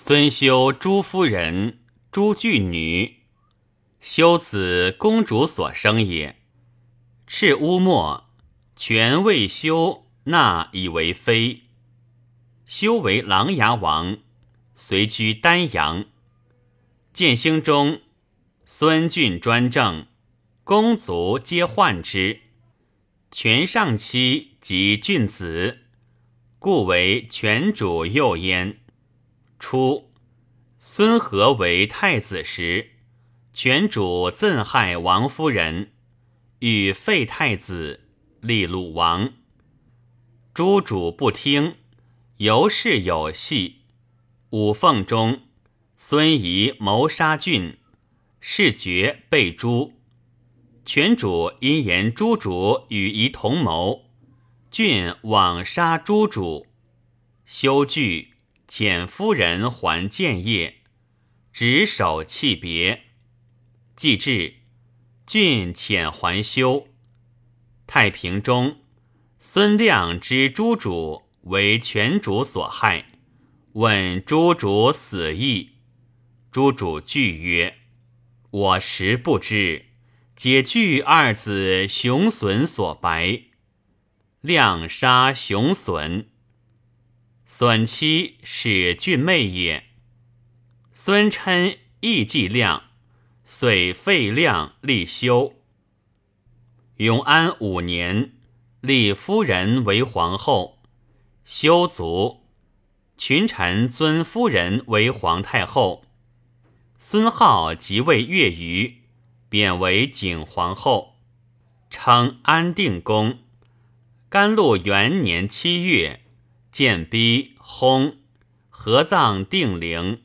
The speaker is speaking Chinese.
孙修朱夫人，朱巨女，修子公主所生也。赤乌末，权未修纳以为妃。修为琅琊王，随居丹阳。建兴中，孙峻专政，公族皆患之。权上妻及郡子，故为权主右焉。初，孙和为太子时，权主憎害王夫人，欲废太子，立鲁王。诸主不听，尤是有隙。五凤中，孙仪谋杀郡，事决被诛。权主因言诸主与仪同谋，郡枉杀诸主，修惧。遣夫人还建业，执手弃别。既至，郡遣还休。太平中，孙亮知诸主为权主所害，问诸主死意。诸主惧曰：“我实不知，皆惧二子熊隼所白。”亮杀熊隼。孙妻是郡妹也。孙琛亦计亮，遂废亮立修。永安五年，立夫人为皇后。修卒，群臣尊夫人为皇太后。孙浩即位月余，贬为景皇后，称安定公。甘露元年七月。建逼轰，合葬定陵。